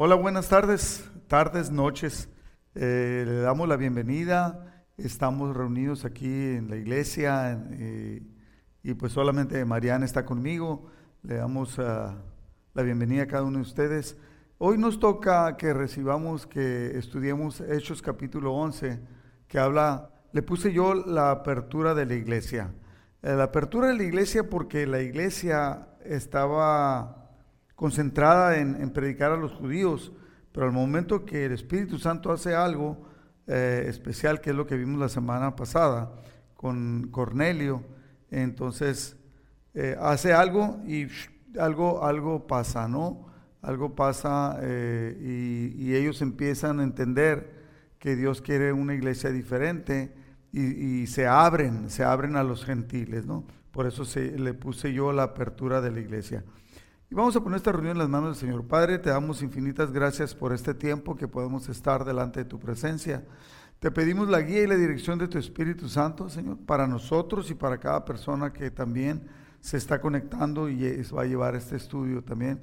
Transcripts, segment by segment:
Hola, buenas tardes, tardes, noches. Eh, le damos la bienvenida. Estamos reunidos aquí en la iglesia eh, y pues solamente Mariana está conmigo. Le damos ah, la bienvenida a cada uno de ustedes. Hoy nos toca que recibamos, que estudiemos Hechos capítulo 11, que habla, le puse yo la apertura de la iglesia. Eh, la apertura de la iglesia porque la iglesia estaba concentrada en, predicar a los judíos, pero al momento que el Espíritu Santo hace algo eh, especial, que es lo que vimos la semana pasada con Cornelio, entonces eh, hace algo y algo, algo pasa, ¿no? Algo pasa eh, y, ellos empiezan a entender que Dios quiere una iglesia diferente y, se abren, se abren a los gentiles, ¿no? Por eso se, le puse yo la apertura de la iglesia. Y vamos a poner esta reunión en las manos del Señor. Padre, te damos infinitas gracias por este tiempo que podemos estar delante de tu presencia. Te pedimos la guía y la dirección de tu Espíritu Santo, Señor, para nosotros y para cada persona que también se está conectando y va a llevar este estudio también.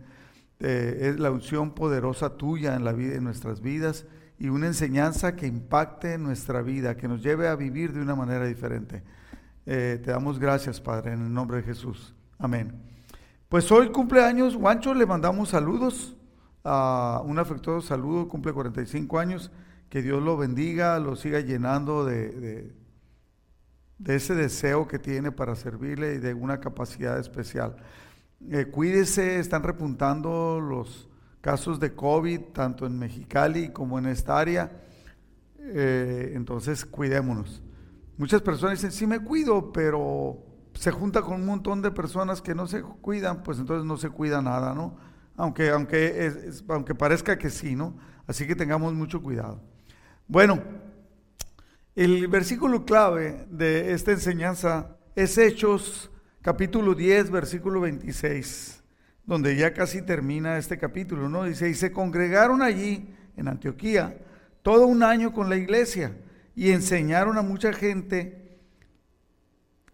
Es la unción poderosa tuya en la vida, en nuestras vidas y una enseñanza que impacte nuestra vida, que nos lleve a vivir de una manera diferente. Eh, te damos gracias, Padre, en el nombre de Jesús. Amén. Pues hoy cumpleaños, Guancho, le mandamos saludos, a un afectuoso saludo, cumple 45 años, que Dios lo bendiga, lo siga llenando de, ese deseo que tiene para servirle y de una capacidad especial. Eh, cuídese, están repuntando los casos de COVID, tanto en Mexicali como en esta área, eh, entonces cuidémonos. Muchas personas dicen, sí me cuido, pero se junta con un montón de personas que no se cuidan, pues entonces no se cuida nada, ¿no? Aunque, aunque, aunque parezca que sí, ¿no? Así que tengamos mucho cuidado. Bueno, el versículo clave de esta enseñanza es Hechos capítulo 10, versículo 26, donde ya casi termina este capítulo, ¿no? Dice, y se congregaron allí en Antioquía todo un año con la iglesia y enseñaron a mucha gente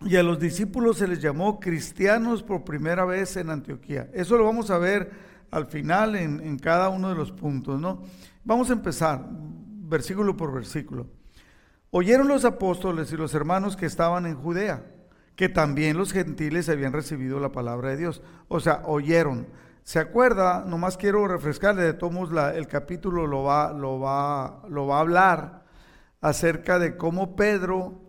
y a los discípulos se les llamó cristianos por primera vez en Antioquía. Eso lo vamos a ver al final en, cada uno de los puntos, ¿no? Vamos a empezar, versículo por versículo. Oyeron los apóstoles y los hermanos que estaban en Judea, que también los gentiles habían recibido la palabra de Dios. O sea, oyeron. ¿Se acuerda? Nomás quiero refrescarle, de todos el capítulo lo va, lo, va, lo va a hablar acerca de cómo Pedro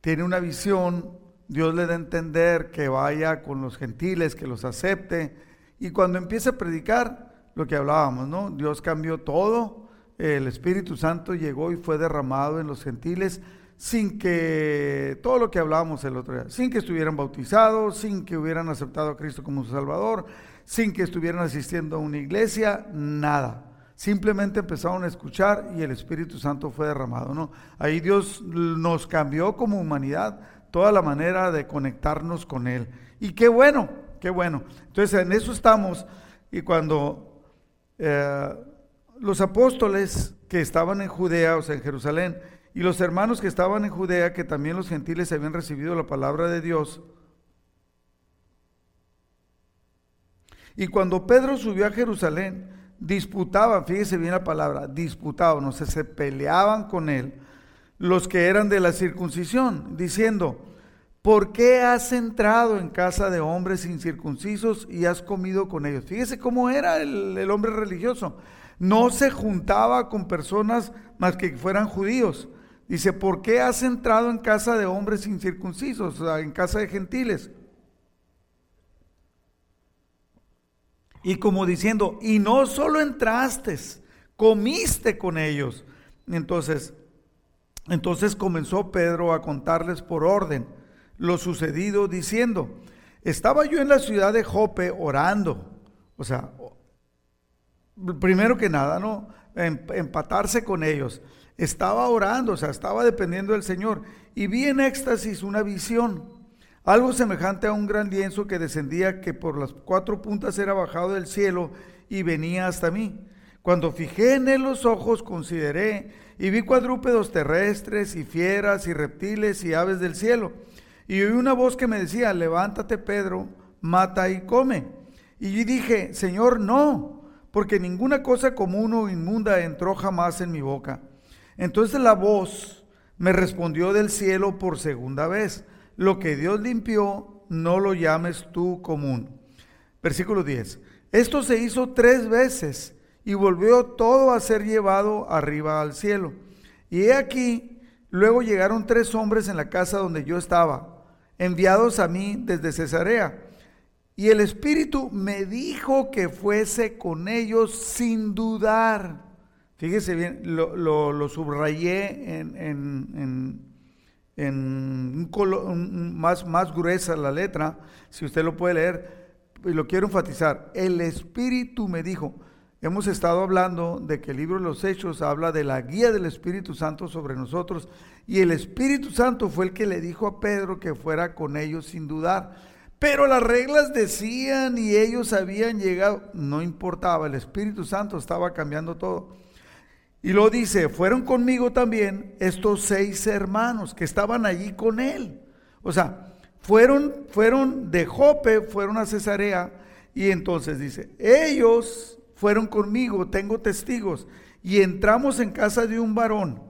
tiene una visión Dios le da a entender que vaya con los gentiles, que los acepte. Y cuando empieza a predicar, lo que hablábamos, ¿no? Dios cambió todo, el Espíritu Santo llegó y fue derramado en los gentiles sin que, todo lo que hablábamos el otro día, sin que estuvieran bautizados, sin que hubieran aceptado a Cristo como su Salvador, sin que estuvieran asistiendo a una iglesia, nada. Simplemente empezaron a escuchar y el Espíritu Santo fue derramado, ¿no? Ahí Dios nos cambió como humanidad toda la manera de conectarnos con Él. Y qué bueno, qué bueno. Entonces en eso estamos. Y cuando eh, los apóstoles que estaban en Judea, o sea, en Jerusalén, y los hermanos que estaban en Judea, que también los gentiles habían recibido la palabra de Dios, y cuando Pedro subió a Jerusalén, disputaban, fíjese bien la palabra, disputaban, o sea, se peleaban con él los que eran de la circuncisión, diciendo, ¿por qué has entrado en casa de hombres incircuncisos y has comido con ellos? Fíjese cómo era el, hombre religioso. No se juntaba con personas más que fueran judíos. Dice, ¿por qué has entrado en casa de hombres incircuncisos, en casa de gentiles? Y como diciendo, y no solo entraste, comiste con ellos. Entonces, entonces comenzó Pedro a contarles por orden lo sucedido, diciendo, estaba yo en la ciudad de Jope orando, o sea, primero que nada, ¿no? Empatarse con ellos. Estaba orando, o sea, estaba dependiendo del Señor. Y vi en éxtasis una visión, algo semejante a un gran lienzo que descendía, que por las cuatro puntas era bajado del cielo y venía hasta mí. Cuando fijé en él los ojos, consideré y vi cuadrúpedos terrestres y fieras y reptiles y aves del cielo. Y oí una voz que me decía, levántate Pedro, mata y come. Y dije, Señor, no, porque ninguna cosa común o inmunda entró jamás en mi boca. Entonces la voz me respondió del cielo por segunda vez, lo que Dios limpió, no lo llames tú común. Versículo 10. Esto se hizo tres veces y volvió todo a ser llevado arriba al cielo. Y he aquí, luego llegaron tres hombres en la casa donde yo estaba, enviados a mí desde Cesarea. Y el Espíritu me dijo que fuese con ellos sin dudar. Fíjese bien, lo, subrayé en, en, en, un más, más gruesa la letra, si usted lo puede leer, y lo quiero enfatizar. El Espíritu me dijo, hemos estado hablando de que el libro de los Hechos habla de la guía del Espíritu Santo sobre nosotros, y el Espíritu Santo fue el que le dijo a Pedro que fuera con ellos sin dudar. Pero las reglas decían y ellos habían llegado, no importaba, el Espíritu Santo estaba cambiando todo. Y lo dice, fueron conmigo también estos seis hermanos que estaban allí con él. O sea, fueron, fueron de Jope, fueron a Cesarea y entonces dice, ellos fueron conmigo, tengo testigos, y entramos en casa de un varón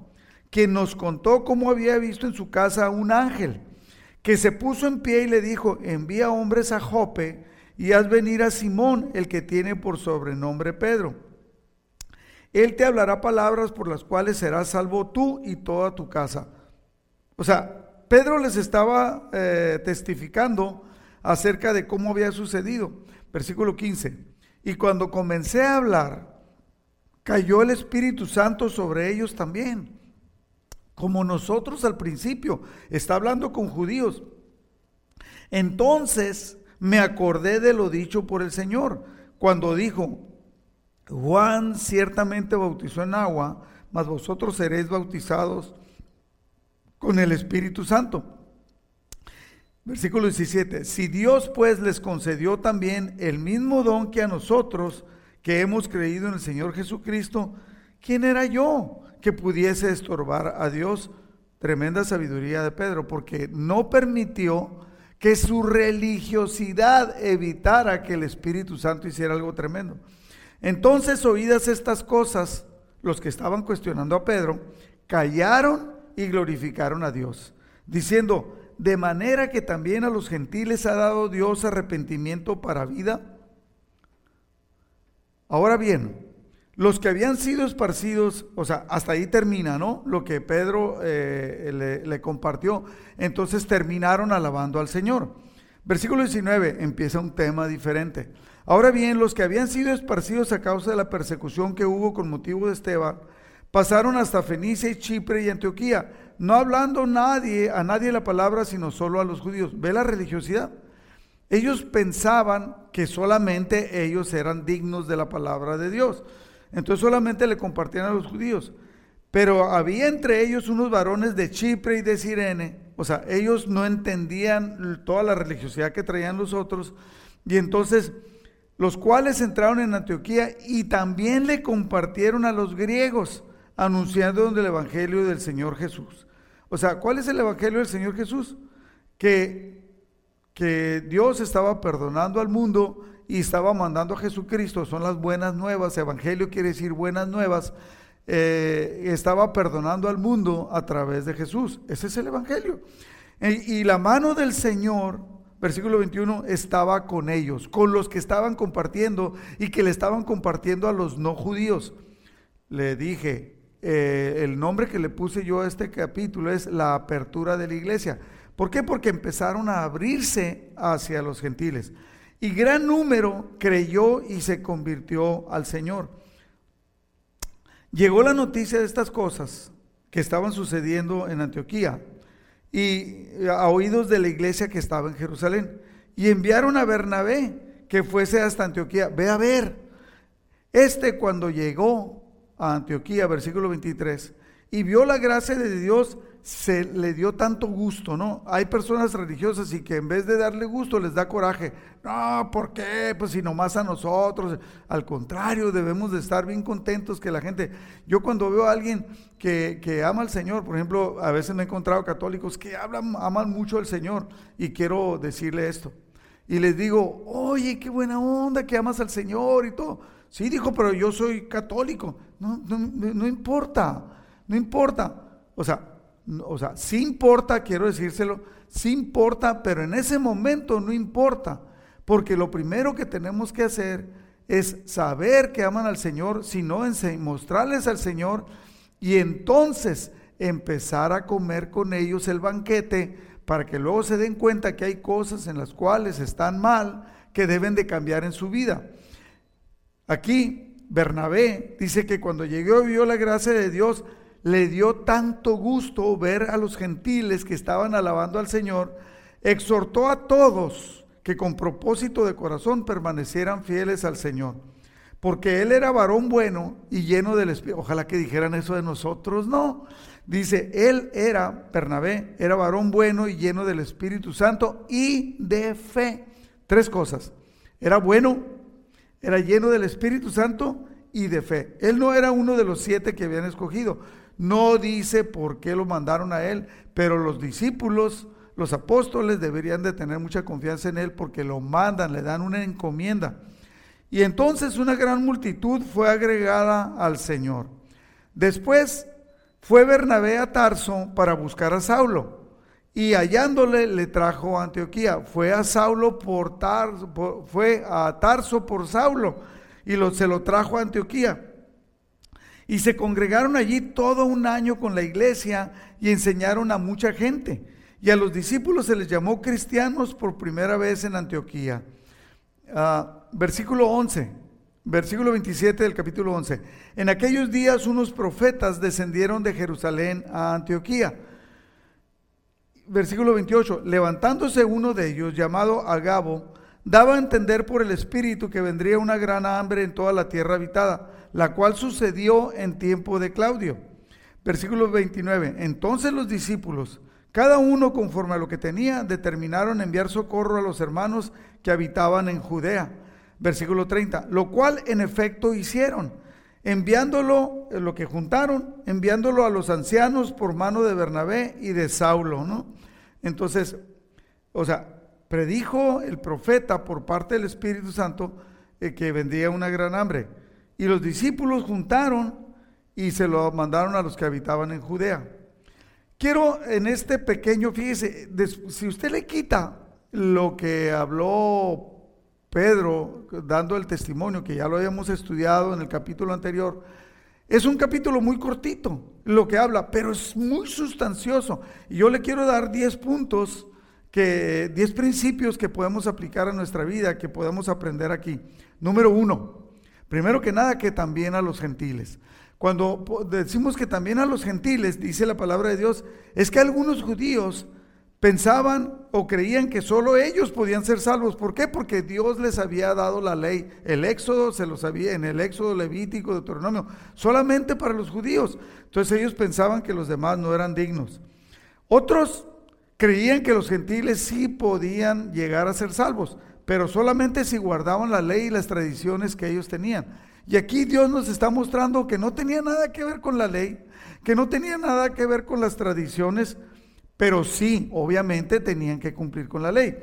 que nos contó cómo había visto en su casa un ángel que se puso en pie y le dijo, envía hombres a Jope y haz venir a Simón, el que tiene por sobrenombre Pedro. Él te hablará palabras por las cuales serás salvo tú y toda tu casa. O sea, Pedro les estaba eh, testificando acerca de cómo había sucedido. Versículo 15. Y cuando comencé a hablar, cayó el Espíritu Santo sobre ellos también como nosotros al principio. Está hablando con judíos. Entonces me acordé de lo dicho por el Señor, cuando dijo, Juan ciertamente bautizó en agua, mas vosotros seréis bautizados con el Espíritu Santo. Versículo 17, si Dios pues les concedió también el mismo don que a nosotros, que hemos creído en el Señor Jesucristo, ¿quién era yo que pudiese estorbar a Dios. Tremenda sabiduría de Pedro, porque no permitió que su religiosidad evitara que el Espíritu Santo hiciera algo tremendo. Entonces, oídas estas cosas, los que estaban cuestionando a Pedro, callaron y glorificaron a Dios, diciendo, de manera que también a los gentiles ha dado Dios arrepentimiento para vida. Ahora bien, los que habían sido esparcidos, o sea, hasta ahí termina, ¿no? Lo que Pedro eh, le, compartió. Entonces terminaron alabando al Señor. Versículo 19 empieza un tema diferente. Ahora bien, los que habían sido esparcidos a causa de la persecución que hubo con motivo de Esteban, pasaron hasta Fenicia y Chipre y Antioquía, no hablando nadie, a nadie la palabra, sino solo a los judíos. ¿Ve la religiosidad? Ellos pensaban que solamente ellos eran dignos de la palabra de Dios. Entonces solamente le compartían a los judíos. Pero había entre ellos unos varones de Chipre y de Sirene. O sea, ellos no entendían toda la religiosidad que traían los otros. Y entonces, los cuales entraron en Antioquía y también le compartieron a los griegos, anunciando el Evangelio del Señor Jesús. O sea, ¿cuál es el Evangelio del Señor Jesús? Que, que Dios estaba perdonando al mundo y estaba mandando a Jesucristo, son las buenas nuevas, evangelio quiere decir buenas nuevas, eh, estaba perdonando al mundo a través de Jesús. Ese es el evangelio. Y, y la mano del Señor, versículo 21, estaba con ellos, con los que estaban compartiendo y que le estaban compartiendo a los no judíos. Le dije, eh, el nombre que le puse yo a este capítulo es la apertura de la iglesia. ¿Por qué? Porque empezaron a abrirse hacia los gentiles. Y gran número creyó y se convirtió al Señor. Llegó la noticia de estas cosas que estaban sucediendo en Antioquía y a oídos de la iglesia que estaba en Jerusalén. Y enviaron a Bernabé que fuese hasta Antioquía. Ve a ver. Este cuando llegó a Antioquía, versículo 23, y vio la gracia de Dios, se le dio tanto gusto, ¿no? Hay personas religiosas y que en vez de darle gusto les da coraje. No, ¿por qué? Pues si nomás a nosotros. Al contrario, debemos de estar bien contentos que la gente... Yo cuando veo a alguien que, que ama al Señor, por ejemplo, a veces me he encontrado católicos que hablan, aman mucho al Señor y quiero decirle esto, y les digo, oye, qué buena onda que amas al Señor y todo. Sí, dijo, pero yo soy católico. No, no, no importa, no importa. O sea, o sea, sí importa, quiero decírselo, sí importa, pero en ese momento no importa, porque lo primero que tenemos que hacer es saber que aman al Señor, sino mostrarles al Señor y entonces empezar a comer con ellos el banquete para que luego se den cuenta que hay cosas en las cuales están mal que deben de cambiar en su vida. Aquí Bernabé dice que cuando llegó y vio la gracia de Dios, le dio tanto gusto ver a los gentiles que estaban alabando al Señor, exhortó a todos que con propósito de corazón permanecieran fieles al Señor. Porque él era varón bueno y lleno del Espíritu. Ojalá que dijeran eso de nosotros. No. Dice, él era, Bernabé, era varón bueno y lleno del Espíritu Santo y de fe. Tres cosas. Era bueno, era lleno del Espíritu Santo y de fe. Él no era uno de los siete que habían escogido. No dice por qué lo mandaron a él, pero los discípulos, los apóstoles deberían de tener mucha confianza en él porque lo mandan, le dan una encomienda. Y entonces una gran multitud fue agregada al Señor. Después fue Bernabé a Tarso para buscar a Saulo y hallándole le trajo a Antioquía. Fue a Saulo por Tarso, fue a Tarso por Saulo y se lo trajo a Antioquía. Y se congregaron allí todo un año con la iglesia y enseñaron a mucha gente. Y a los discípulos se les llamó cristianos por primera vez en Antioquía. Ah, versículo 11, versículo 27 del capítulo 11. En aquellos días unos profetas descendieron de Jerusalén a Antioquía. Versículo 28. Levantándose uno de ellos, llamado Agabo, daba a entender por el Espíritu que vendría una gran hambre en toda la tierra habitada la cual sucedió en tiempo de Claudio. Versículo 29. Entonces los discípulos, cada uno conforme a lo que tenía, determinaron enviar socorro a los hermanos que habitaban en Judea. Versículo 30. Lo cual en efecto hicieron, enviándolo, eh, lo que juntaron, enviándolo a los ancianos por mano de Bernabé y de Saulo, ¿no? Entonces, o sea, predijo el profeta por parte del Espíritu Santo eh, que vendría una gran hambre. Y los discípulos juntaron y se lo mandaron a los que habitaban en Judea. Quiero en este pequeño, fíjese, si usted le quita lo que habló Pedro dando el testimonio, que ya lo habíamos estudiado en el capítulo anterior, es un capítulo muy cortito lo que habla, pero es muy sustancioso. Y yo le quiero dar 10 puntos, que 10 principios que podemos aplicar a nuestra vida, que podemos aprender aquí. Número uno, Primero que nada, que también a los gentiles. Cuando decimos que también a los gentiles, dice la palabra de Dios, es que algunos judíos pensaban o creían que solo ellos podían ser salvos. ¿Por qué? Porque Dios les había dado la ley. El Éxodo se lo sabía en el Éxodo Levítico, Deuteronomio, solamente para los judíos. Entonces ellos pensaban que los demás no eran dignos. Otros creían que los gentiles sí podían llegar a ser salvos pero solamente si guardaban la ley y las tradiciones que ellos tenían. Y aquí Dios nos está mostrando que no tenía nada que ver con la ley, que no tenía nada que ver con las tradiciones, pero sí, obviamente tenían que cumplir con la ley.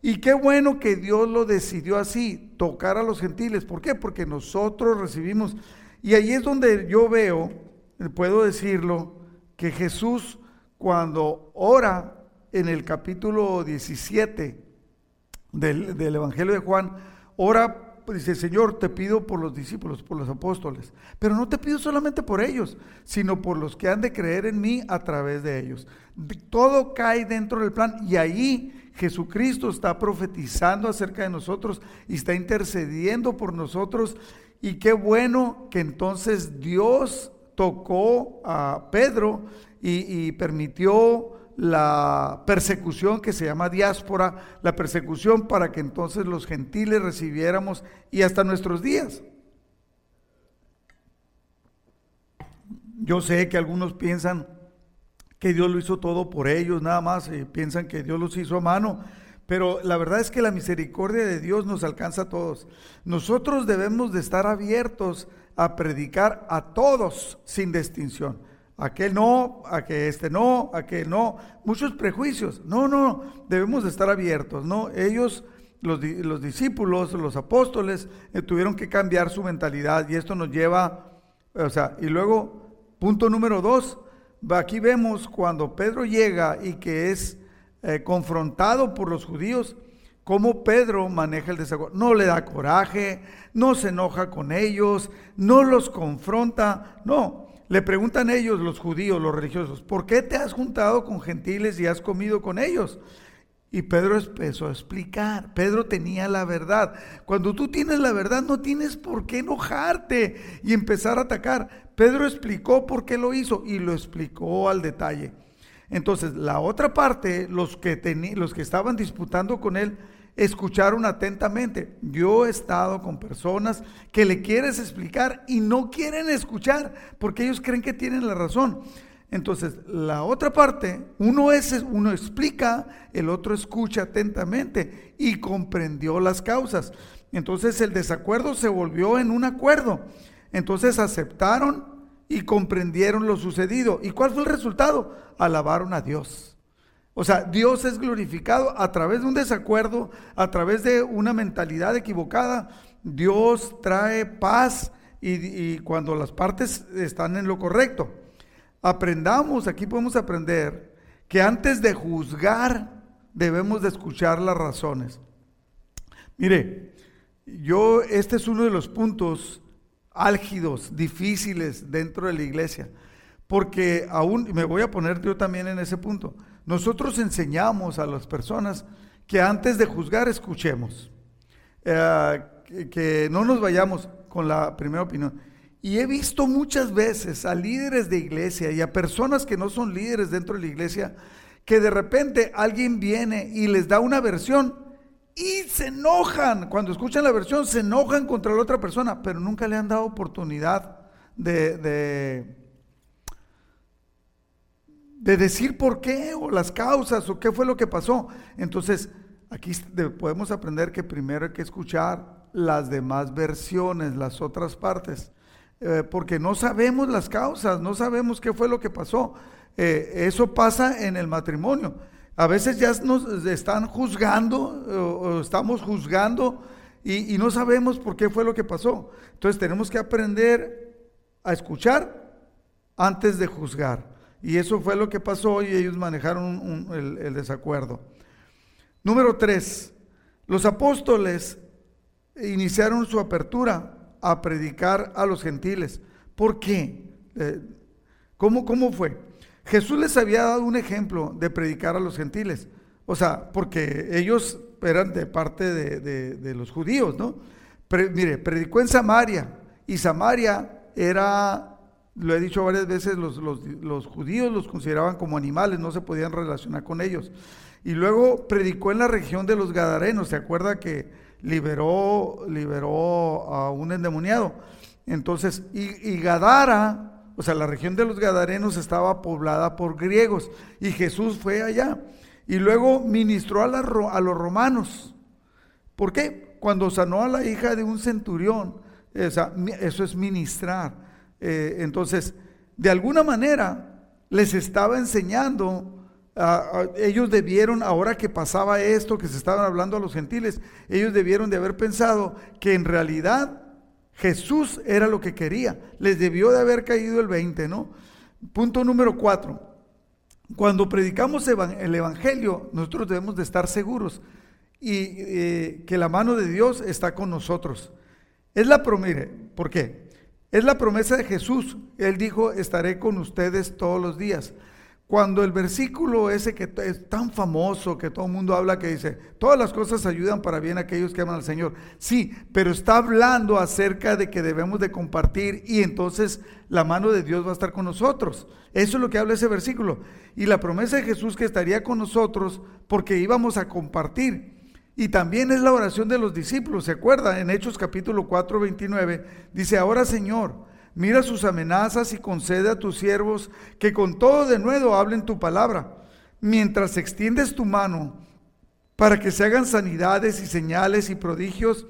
Y qué bueno que Dios lo decidió así, tocar a los gentiles. ¿Por qué? Porque nosotros recibimos. Y ahí es donde yo veo, puedo decirlo, que Jesús cuando ora en el capítulo 17, del, Evangelio de Juan, ora dice, Señor, te pido por los discípulos, por los apóstoles, pero no te pido solamente por ellos, sino por los que han de creer en mí a través de ellos. Todo cae dentro del plan y ahí Jesucristo está profetizando acerca de nosotros y está intercediendo por nosotros. Y qué bueno que entonces Dios tocó a Pedro y, y permitió la persecución que se llama diáspora, la persecución para que entonces los gentiles recibiéramos y hasta nuestros días. Yo sé que algunos piensan que Dios lo hizo todo por ellos, nada más, y piensan que Dios los hizo a mano, pero la verdad es que la misericordia de Dios nos alcanza a todos. Nosotros debemos de estar abiertos a predicar a todos sin distinción aquel no, a que este no, a que no, muchos prejuicios. No, no, debemos de estar abiertos, ¿no? Ellos los, los discípulos, los apóstoles, eh, tuvieron que cambiar su mentalidad y esto nos lleva, o sea, y luego, punto número dos, aquí vemos cuando Pedro llega y que es eh, confrontado por los judíos, cómo Pedro maneja el desacuerdo. No le da coraje, no se enoja con ellos, no los confronta, no. Le preguntan ellos, los judíos, los religiosos, ¿por qué te has juntado con gentiles y has comido con ellos? Y Pedro empezó a explicar. Pedro tenía la verdad. Cuando tú tienes la verdad no tienes por qué enojarte y empezar a atacar. Pedro explicó por qué lo hizo y lo explicó al detalle. Entonces, la otra parte, los que, los que estaban disputando con él, escucharon atentamente. Yo he estado con personas que le quieres explicar y no quieren escuchar porque ellos creen que tienen la razón. Entonces, la otra parte, uno es uno explica, el otro escucha atentamente y comprendió las causas. Entonces, el desacuerdo se volvió en un acuerdo. Entonces, aceptaron y comprendieron lo sucedido. ¿Y cuál fue el resultado? Alabaron a Dios. O sea, Dios es glorificado a través de un desacuerdo, a través de una mentalidad equivocada. Dios trae paz y, cuando las partes están en lo correcto. Aprendamos, aquí podemos aprender que antes de juzgar debemos de escuchar las razones. Mire, yo, este es uno de los puntos álgidos, difíciles dentro de la iglesia, porque aún, me voy a poner yo también en ese punto, nosotros enseñamos a las personas que antes de juzgar escuchemos, eh, que, no nos vayamos con la primera opinión. Y he visto muchas veces a líderes de iglesia y a personas que no son líderes dentro de la iglesia, que de repente alguien viene y les da una versión y se enojan. Cuando escuchan la versión, se enojan contra la otra persona, pero nunca le han dado oportunidad de de decir por qué o las causas o qué fue lo que pasó. Entonces, aquí podemos aprender que primero hay que escuchar las demás versiones, las otras partes, eh, porque no sabemos las causas, no sabemos qué fue lo que pasó. Eh, eso pasa en el matrimonio. A veces ya nos están juzgando o, estamos juzgando y, y no sabemos por qué fue lo que pasó. Entonces tenemos que aprender a escuchar antes de juzgar. Y eso fue lo que pasó y ellos manejaron el, desacuerdo. Número tres, los apóstoles iniciaron su apertura a predicar a los gentiles. ¿Por qué? Eh, ¿cómo, ¿Cómo fue? Jesús les había dado un ejemplo de predicar a los gentiles. O sea, porque ellos eran de parte de, los judíos, ¿no? mire, predicó en Samaria y Samaria era lo he dicho varias veces, los, judíos los consideraban como animales, no se podían relacionar con ellos. Y luego predicó en la región de los Gadarenos, ¿se acuerda que liberó, liberó a un endemoniado? Entonces, y, Gadara, o sea, la región de los Gadarenos estaba poblada por griegos y Jesús fue allá. Y luego ministró a, a los romanos. ¿Por qué? Cuando sanó a la hija de un centurión, eso es ministrar. Eh, entonces, de alguna manera les estaba enseñando, ellos debieron, ahora que pasaba esto, que se estaban hablando a los gentiles, ellos debieron de haber pensado que en realidad Jesús era lo que quería. Les debió de haber caído el 20, ¿no? Punto número 4. Cuando predicamos el Evangelio, nosotros debemos de estar seguros y eh, que la mano de Dios está con nosotros. Es la promesa. ¿Por qué? Es la promesa de Jesús. Él dijo, estaré con ustedes todos los días. Cuando el versículo ese que es tan famoso, que todo el mundo habla, que dice, todas las cosas ayudan para bien a aquellos que aman al Señor. Sí, pero está hablando acerca de que debemos de compartir y entonces la mano de Dios va a estar con nosotros. Eso es lo que habla ese versículo. Y la promesa de Jesús que estaría con nosotros porque íbamos a compartir. Y también es la oración de los discípulos, ¿se acuerda? En Hechos capítulo 4, 29, dice, ahora Señor, mira sus amenazas y concede a tus siervos que con todo de nuevo hablen tu palabra, mientras extiendes tu mano para que se hagan sanidades y señales y prodigios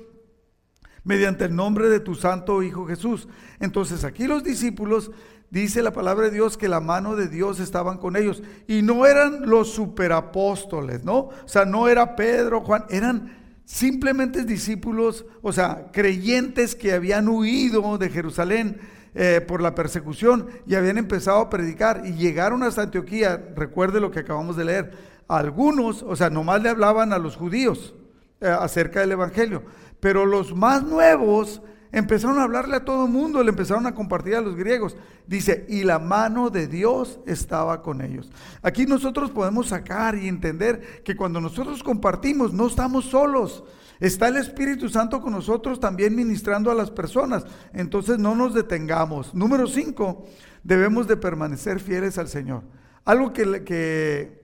mediante el nombre de tu santo Hijo Jesús. Entonces aquí los discípulos dice la palabra de Dios que la mano de Dios estaban con ellos. Y no eran los superapóstoles, ¿no? O sea, no era Pedro, Juan, eran simplemente discípulos, o sea, creyentes que habían huido de Jerusalén eh, por la persecución y habían empezado a predicar y llegaron hasta Antioquía, recuerde lo que acabamos de leer, algunos, o sea, nomás le hablaban a los judíos eh, acerca del Evangelio, pero los más nuevos empezaron a hablarle a todo el mundo, le empezaron a compartir a los griegos. Dice, y la mano de Dios estaba con ellos. Aquí nosotros podemos sacar y entender que cuando nosotros compartimos, no estamos solos. Está el Espíritu Santo con nosotros también ministrando a las personas. Entonces no nos detengamos. Número cinco, debemos de permanecer fieles al Señor. Algo que, que,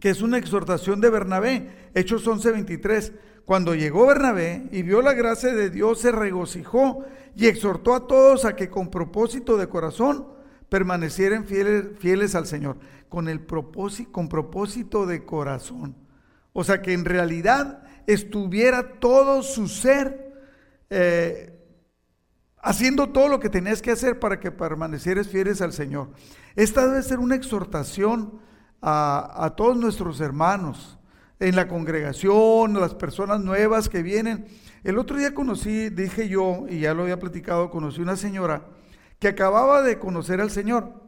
que es una exhortación de Bernabé, Hechos 11:23. Cuando llegó Bernabé y vio la gracia de Dios, se regocijó y exhortó a todos a que con propósito de corazón permanecieran fieles, fieles al Señor, con, el propósito, con propósito de corazón. O sea, que en realidad estuviera todo su ser eh, haciendo todo lo que tenías que hacer para que permanecieras fieles al Señor. Esta debe ser una exhortación a, a todos nuestros hermanos en la congregación, las personas nuevas que vienen. El otro día conocí, dije yo, y ya lo había platicado, conocí una señora que acababa de conocer al Señor.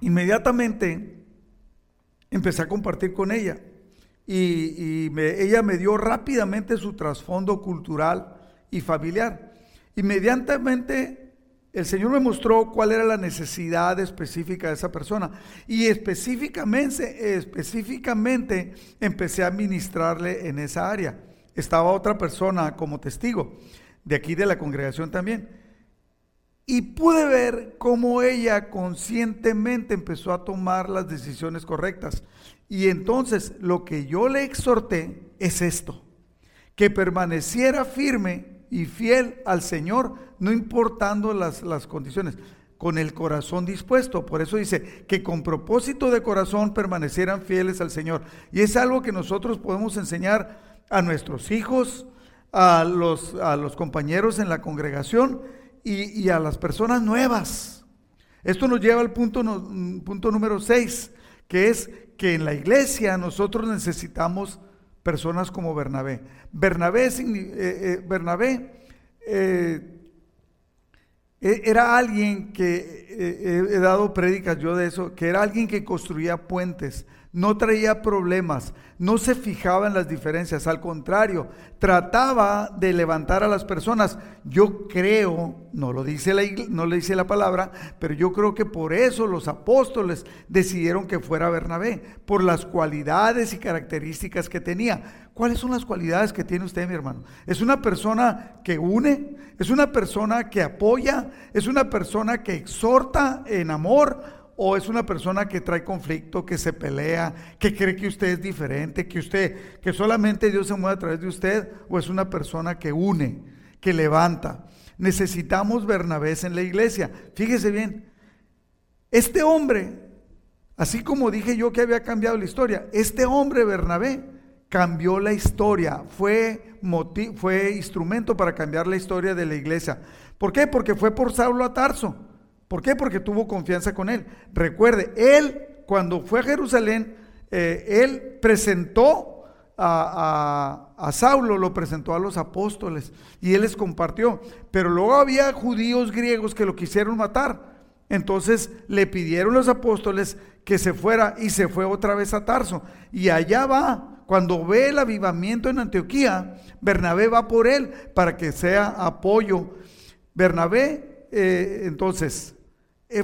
Inmediatamente empecé a compartir con ella y, ella me dio rápidamente su trasfondo cultural y familiar. Inmediatamente el Señor me mostró cuál era la necesidad específica de esa persona. Y específicamente, específicamente empecé a ministrarle en esa área. Estaba otra persona como testigo, de aquí de la congregación también. Y pude ver cómo ella conscientemente empezó a tomar las decisiones correctas. Y entonces lo que yo le exhorté es esto, que permaneciera firme y fiel al Señor, no importando las, las condiciones, con el corazón dispuesto. Por eso dice que con propósito de corazón permanecieran fieles al Señor. Y es algo que nosotros podemos enseñar a nuestros hijos, a los, a los compañeros en la congregación y, a las personas nuevas. Esto nos lleva al punto, punto número 6, que es que en la iglesia nosotros necesitamos personas como Bernabé. Bernabé, eh, eh, Bernabé eh, era alguien que, he dado prédicas yo de eso, que era alguien que construía puentes, no traía problemas, no se fijaba en las diferencias, al contrario, trataba de levantar a las personas. Yo creo, no lo dice la, no le dice la palabra, pero yo creo que por eso los apóstoles decidieron que fuera Bernabé, por las cualidades y características que tenía. ¿Cuáles son las cualidades que tiene usted, mi hermano? Es una persona que une, es una persona que apoya, es una persona que exhorta en amor o es una persona que trae conflicto, que se pelea, que cree que usted es diferente, que usted, que solamente Dios se mueve a través de usted, o es una persona que une, que levanta. Necesitamos Bernabés en la iglesia. Fíjese bien, este hombre, así como dije yo que había cambiado la historia, este hombre Bernabé cambió la historia, fue, fue instrumento para cambiar la historia de la iglesia. ¿Por qué? Porque fue por Saulo a Tarso. ¿Por qué? Porque tuvo confianza con él. Recuerde, él cuando fue a Jerusalén, eh, él presentó a, Saulo, lo presentó a los apóstoles y él les compartió. Pero luego había judíos griegos que lo quisieron matar. Entonces le pidieron los apóstoles que se fuera y se fue otra vez a Tarso. Y allá va, cuando ve el avivamiento en Antioquía, Bernabé va por él para que sea apoyo. Bernabé, eh, entonces,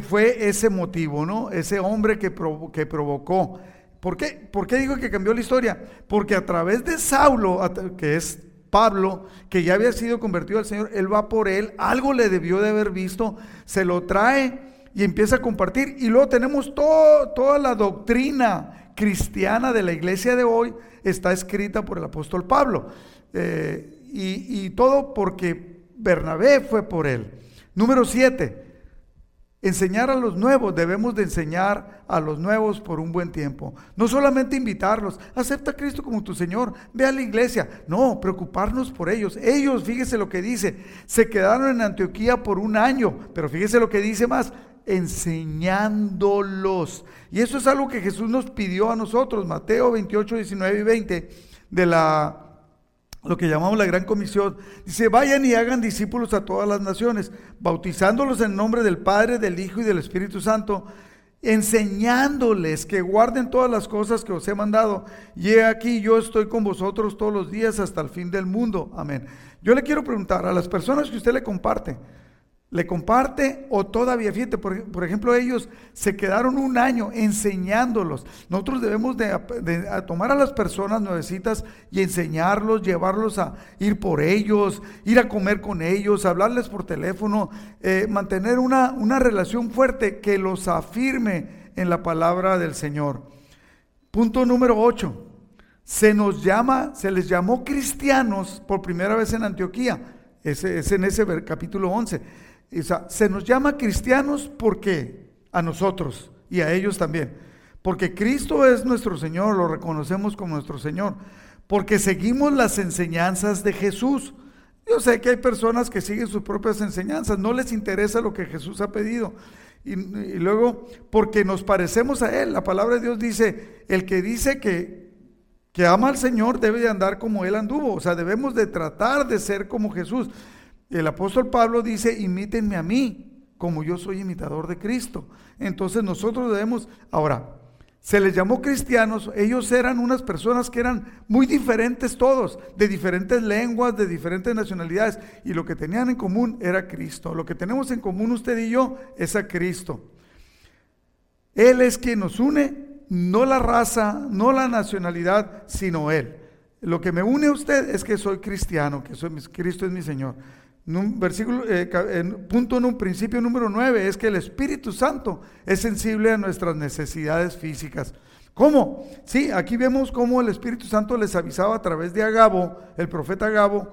fue ese motivo, ¿no? Ese hombre que, que provocó. ¿Por qué? ¿Por qué digo que cambió la historia? Porque a través de Saulo, que es Pablo, que ya había sido convertido al Señor, él va por él, algo le debió de haber visto, se lo trae y empieza a compartir. Y luego tenemos toda la doctrina cristiana de la iglesia de hoy, está escrita por el apóstol Pablo. Eh, y, y todo porque Bernabé fue por él. Número siete, Enseñar a los nuevos, debemos de enseñar a los nuevos por un buen tiempo. No solamente invitarlos, acepta a Cristo como tu Señor, ve a la iglesia. No, preocuparnos por ellos. Ellos, fíjese lo que dice, se quedaron en Antioquía por un año, pero fíjese lo que dice más. enseñándolos. Y eso es algo que Jesús nos pidió a nosotros, Mateo 28, 19 y 20, de la lo que llamamos la gran comisión. Dice, vayan y hagan discípulos a todas las naciones, bautizándolos en nombre del Padre, del Hijo y del Espíritu Santo, enseñándoles que guarden todas las cosas que os he mandado. Y he aquí, yo estoy con vosotros todos los días hasta el fin del mundo. Amén. Yo le quiero preguntar a las personas que usted le comparte, le comparte o todavía, fíjate, por, ejemplo, ellos se quedaron un año enseñándolos. Nosotros debemos de, tomar a las personas nuevecitas y enseñarlos, llevarlos a ir por ellos, ir a comer con ellos, hablarles por teléfono, eh, mantener una, una relación fuerte que los afirme en la palabra del Señor. Punto número 8. Se nos llama, se les llamó cristianos por primera vez en Antioquía. Ese, es en ese capítulo 11 se nos llama cristianos porque a nosotros y a ellos también. Porque Cristo es nuestro Señor, lo reconocemos como nuestro Señor. Porque seguimos las enseñanzas de Jesús. Yo sé que hay personas que siguen sus propias enseñanzas, no les interesa lo que Jesús ha pedido. Y, luego, porque nos parecemos a Él. La palabra de Dios dice, el que dice que, que ama al Señor debe de andar como Él anduvo. O sea, debemos de tratar de ser como Jesús. El apóstol Pablo dice, imítenme a mí, como yo soy imitador de Cristo. Entonces nosotros debemos, ahora, se les llamó cristianos, ellos eran unas personas que eran muy diferentes todos, de diferentes lenguas, de diferentes nacionalidades, y lo que tenían en común era Cristo. Lo que tenemos en común usted y yo es a Cristo. Él es quien nos une, no la raza, no la nacionalidad, sino Él. Lo que me une a usted es que soy cristiano, que soy, Cristo es mi Señor versículo, eh, punto en un principio número 9 es que el Espíritu Santo es sensible a nuestras necesidades físicas. ¿Cómo? Sí, aquí vemos cómo el Espíritu Santo les avisaba a través de Agabo, el profeta Agabo,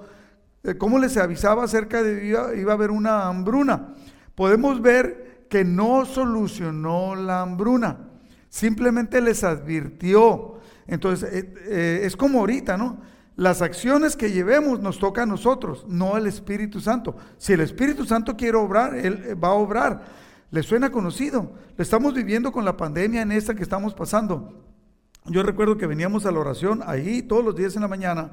eh, cómo les avisaba acerca de iba, iba a haber una hambruna. Podemos ver que no solucionó la hambruna, simplemente les advirtió. Entonces, eh, es como ahorita, ¿no? Las acciones que llevemos nos toca a nosotros, no al Espíritu Santo. Si el Espíritu Santo quiere obrar, Él eh, va a obrar. ¿Le suena conocido? Lo estamos viviendo con la pandemia en esta que estamos pasando. Yo recuerdo que veníamos a la oración ahí todos los días en la mañana,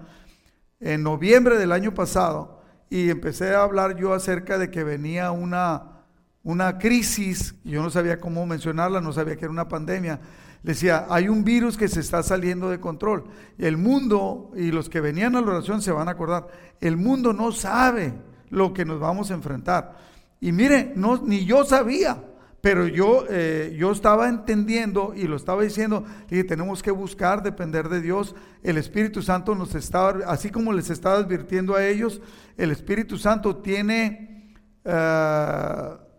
en noviembre del año pasado, y empecé a hablar yo acerca de que venía una, una crisis, yo no sabía cómo mencionarla, no sabía que era una pandemia, decía, hay un virus que se está saliendo de control. El mundo, y los que venían a la oración se van a acordar, el mundo no sabe lo que nos vamos a enfrentar. Y mire, no, ni yo sabía, pero yo, eh, yo estaba entendiendo y lo estaba diciendo, que tenemos que buscar depender de Dios. El Espíritu Santo nos estaba, así como les estaba advirtiendo a ellos, el Espíritu Santo tiene... Uh,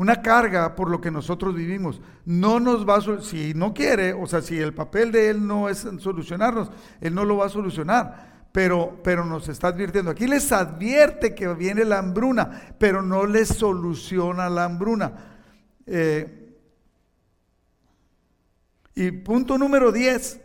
una carga por lo que nosotros vivimos. No nos va a, si no quiere, o sea, si el papel de Él no es solucionarnos, Él no lo va a solucionar. Pero, pero nos está advirtiendo. Aquí les advierte que viene la hambruna, pero no les soluciona la hambruna. Eh, y punto número 10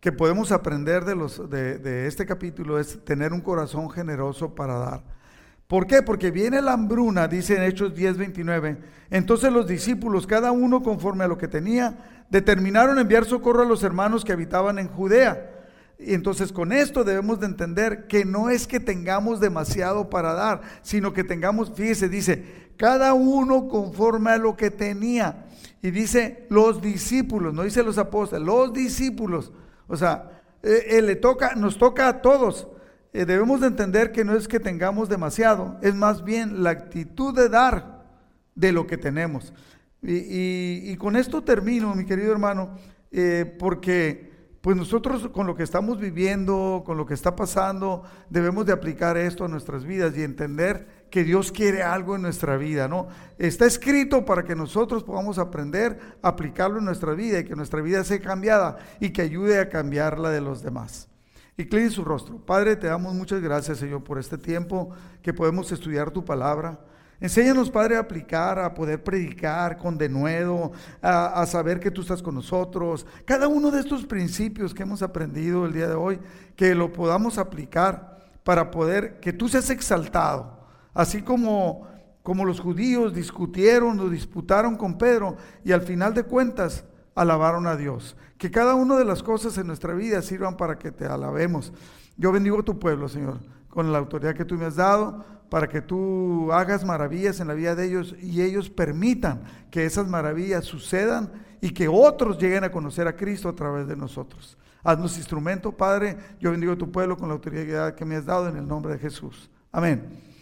que podemos aprender de, los, de, de este capítulo es tener un corazón generoso para dar. ¿Por qué? Porque viene la hambruna, dice en Hechos 10:29. Entonces los discípulos, cada uno conforme a lo que tenía, determinaron enviar socorro a los hermanos que habitaban en Judea. Y entonces con esto debemos de entender que no es que tengamos demasiado para dar, sino que tengamos, fíjese, dice, cada uno conforme a lo que tenía. Y dice los discípulos, no dice los apóstoles, los discípulos. O sea, eh, eh, le toca, nos toca a todos. Eh, debemos de entender que no es que tengamos demasiado, es más bien la actitud de dar de lo que tenemos. Y, con esto termino, mi querido hermano, eh, porque pues nosotros con lo que estamos viviendo, con lo que está pasando, debemos de aplicar esto a nuestras vidas y entender que Dios quiere algo en nuestra vida, ¿no? Está escrito para que nosotros podamos aprender a aplicarlo en nuestra vida y que nuestra vida sea cambiada y que ayude a cambiar la de los demás. Incline su rostro. Padre, te damos muchas gracias, Señor, por este tiempo que podemos estudiar tu palabra. Enséñanos, Padre, a aplicar, a poder predicar con denuedo, a, a, saber que tú estás con nosotros. Cada uno de estos principios que hemos aprendido el día de hoy, que lo podamos aplicar para poder que tú seas exaltado. Así como como los judíos discutieron o disputaron con Pedro y al final de cuentas alabaron a Dios. Que cada una de las cosas en nuestra vida sirvan para que te alabemos. Yo bendigo a tu pueblo, Señor, con la autoridad que tú me has dado, para que tú hagas maravillas en la vida de ellos y ellos permitan que esas maravillas sucedan y que otros lleguen a conocer a Cristo a través de nosotros. Haznos instrumento, Padre. Yo bendigo a tu pueblo con la autoridad que me has dado en el nombre de Jesús. Amén.